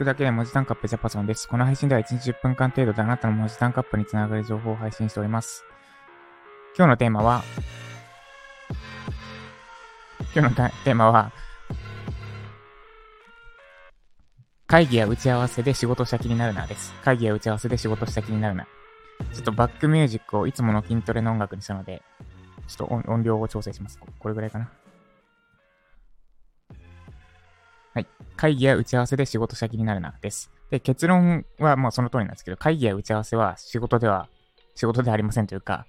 くだけで文字タンクアップジャパソンです。この配信では1日10分間程度であなたの文字タンクアップにつながる情報を配信しております。今日のテーマは、今日のテーマは、会議や打ち合わせで仕事した気になるなです。会議や打ち合わせで仕事した気になるな。ちょっとバックミュージックをいつもの筋トレの音楽にしたので、ちょっと音音量を調整します。これぐらいかな。はい。会議や打ち合わせで仕事した気になるな、です。で、結論はもうその通りなんですけど、会議や打ち合わせは仕事では、仕事ではありませんというか、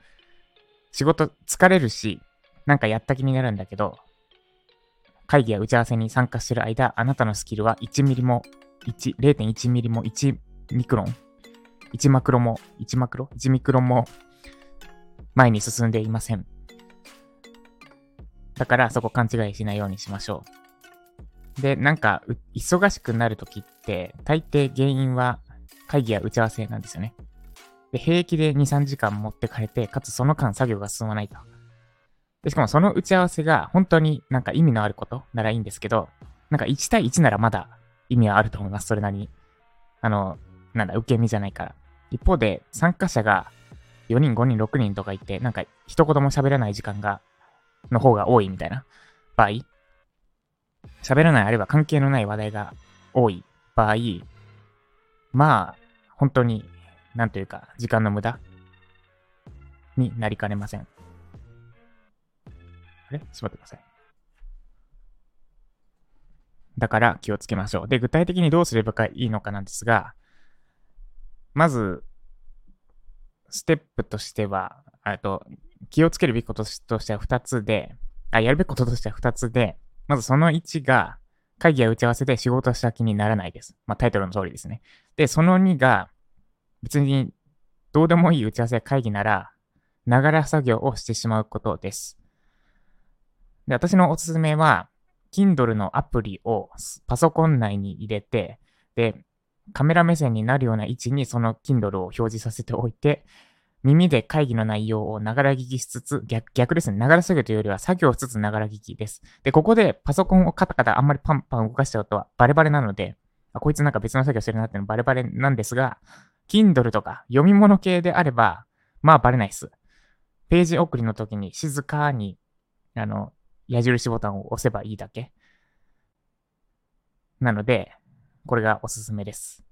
仕事疲れるし、なんかやった気になるんだけど、会議や打ち合わせに参加してる間、あなたのスキルは1ミリも、1、0.1ミリも1ミクロン ?1 マクロも、1マクロ ?1 ミクロンも前に進んでいません。だからそこ勘違いしないようにしましょう。で、なんか、忙しくなるときって、大抵原因は会議や打ち合わせなんですよね。で、平気で2、3時間持ってかれて、かつその間作業が進まないと。で、しかもその打ち合わせが本当になんか意味のあることならいいんですけど、なんか1対1ならまだ意味はあると思います、それなりに。あの、なんだ、受け身じゃないから。一方で、参加者が4人、5人、6人とかいて、なんか一言も喋らない時間が、の方が多いみたいな場合、喋らないあるいは関係のない話題が多い場合、まあ、本当に、なんというか、時間の無駄になりかねません。あれ？ちょっと待ってください。だから気をつけましょう。で、具体的にどうすればいいのかなんですが、まず、ステップとしては、あと、気をつけるべきこととしては2つで、あ、やるべきこととしては2つで、まずその1が、会議や打ち合わせで仕事した気にならないです。まあタイトルの通りですね。で、その2が、別にどうでもいい打ち合わせや会議なら、ながら作業をしてしまうことです。で、私のおすすめは、Kindle のアプリをパソコン内に入れて、で、カメラ目線になるような位置にその Kindle を表示させておいて、耳で会議の内容をながら聞きしつつ、逆逆ですね。ながら作業というよりは作業しつつながら聞きです。で、ここでパソコンをカタカタあんまりパンパン動かしちゃうとバレバレなので、あこいつなんか別の作業してるなってのバレバレなんですが、Kindle とか読み物系であれば、まあバレないです。ページ送りの時に静かに、あの、矢印ボタンを押せばいいだけ。なので、これがおすすめです。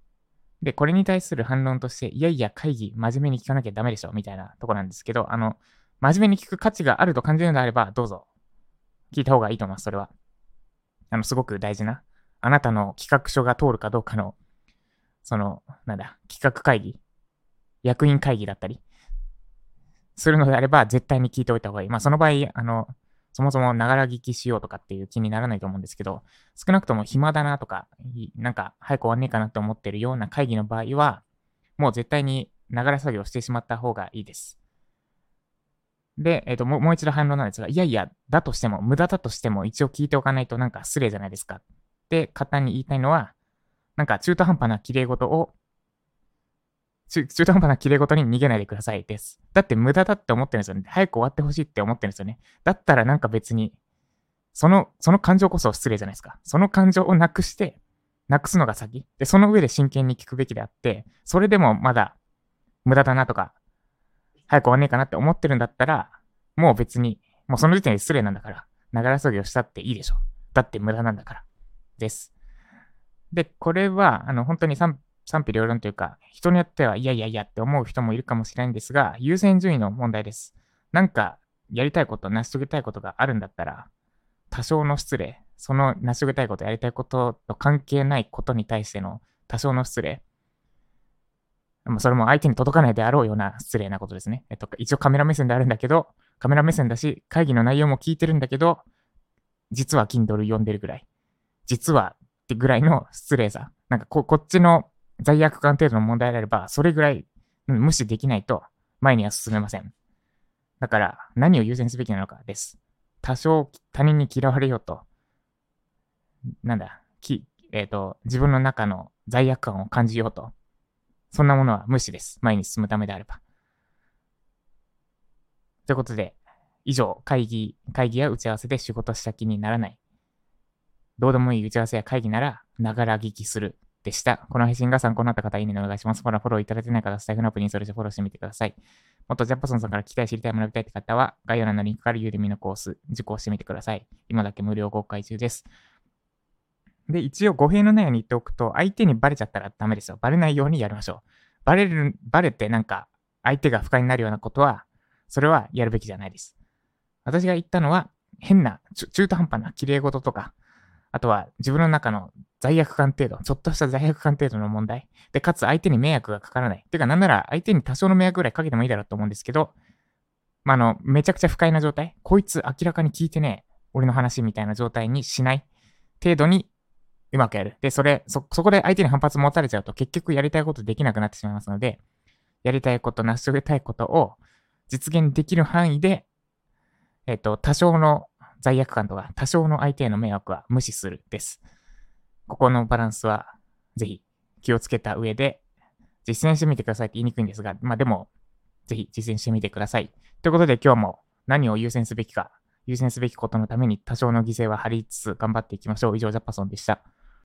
で、これに対する反論として、いやいや、会議、真面目に聞かなきゃダメでしょ、みたいなとこなんですけど、あの、真面目に聞く価値があると感じるのであれば、どうぞ、聞いた方がいいと思います、それは。あの、すごく大事な、あなたの企画書が通るかどうかの、その、なんだ、企画会議、役員会議だったり、するのであれば、絶対に聞いておいた方がいい。まあ、その場合、あの、そもそもながら聞きしようとかっていう気にならないと思うんですけど、少なくとも暇だなとか、なんか早く終わんねえかなって思ってるような会議の場合は、もう絶対にながら作業してしまった方がいいです。で、えっ、ともう、もう一度反論なんですが、いやいや、だとしても、無駄だとしても一応聞いておかないとなんか失礼じゃないですか。で、簡単に言いたいのは、なんか中途半端な綺麗事を中途半端な綺麗事に逃げないでくださいです。だって無駄だって思ってるんですよね。早く終わってほしいって思ってるんですよね。だったらなんか別に、その、その感情こそ失礼じゃないですか。その感情をなくして、なくすのが先。で、その上で真剣に聞くべきであって、それでもまだ無駄だなとか、早く終わんねえかなって思ってるんだったら、もう別に、もうその時点で失礼なんだから、ながら作業したっていいでしょ。だって無駄なんだから。です。で、これは、あの、本当に賛賛否両論というか、人によってはいやいやいやって思う人もいるかもしれないんですが、優先順位の問題です。なんか、やりたいこと、成し遂げたいことがあるんだったら、多少の失礼、その成し遂げたいこと、やりたいことと関係ないことに対しての多少の失礼、それも相手に届かないであろうような失礼なことですね。えっと、一応カメラ目線であるんだけど、カメラ目線だし、会議の内容も聞いてるんだけど、実は Kindle 読んでるぐらい。実はってぐらいの失礼さ。なんかこ、こっちの罪悪感程度の問題であれば、それぐらい無視できないと前には進めません。だから、何を優先すべきなのかです。多少他人に嫌われようと、なんだ、き、えっ、ー、と、自分の中の罪悪感を感じようと、そんなものは無視です。前に進むためであれば。ということで、以上、会議、会議や打ち合わせで仕事した気にならない。どうでもいい打ち合わせや会議なら、ながら聞きするでした。この配信が参考になった方、いいねお願いします。フォロー、フォローいただいてない方、スタイフのアプリにそれぞれフォローしてみてください。もっとジャパソンさんから聞きたい、知りたい、学びたいって方は、概要欄のリンクからユーデミのコース、受講してみてください。今だけ無料公開中です。で、一応語弊のないように言っておくと、相手にバレちゃったらダメですよ。バレないようにやりましょう。バレる、バレてなんか、相手が不快になるようなことは、それはやるべきじゃないです。私が言ったのは、変な、中途半端な綺麗事とか、あとは自分の中の罪悪感程度、ちょっとした罪悪感程度の問題。で、かつ相手に迷惑がかからない。てか、なんなら相手に多少の迷惑ぐらいかけてもいいだろうと思うんですけど、まあ、あの、めちゃくちゃ不快な状態。こいつ明らかに聞いてねえ俺の話みたいな状態にしない程度にうまくやる。で、それ、そ、そこで相手に反発持たれちゃうと結局やりたいことできなくなってしまいますので、やりたいこと、成し遂げたいことを実現できる範囲で、えっ、と、多少の罪悪感とか多少の相手への迷惑は無視するです。ここのバランスはぜひ気をつけた上で実践してみてくださいって言いにくいんですが、まあでも、ぜひ実践してみてください。ということで今日も何を優先すべきか、優先すべきことのために多少の犠牲は張りつつ頑張っていきましょう。以上、ジャパソンでした。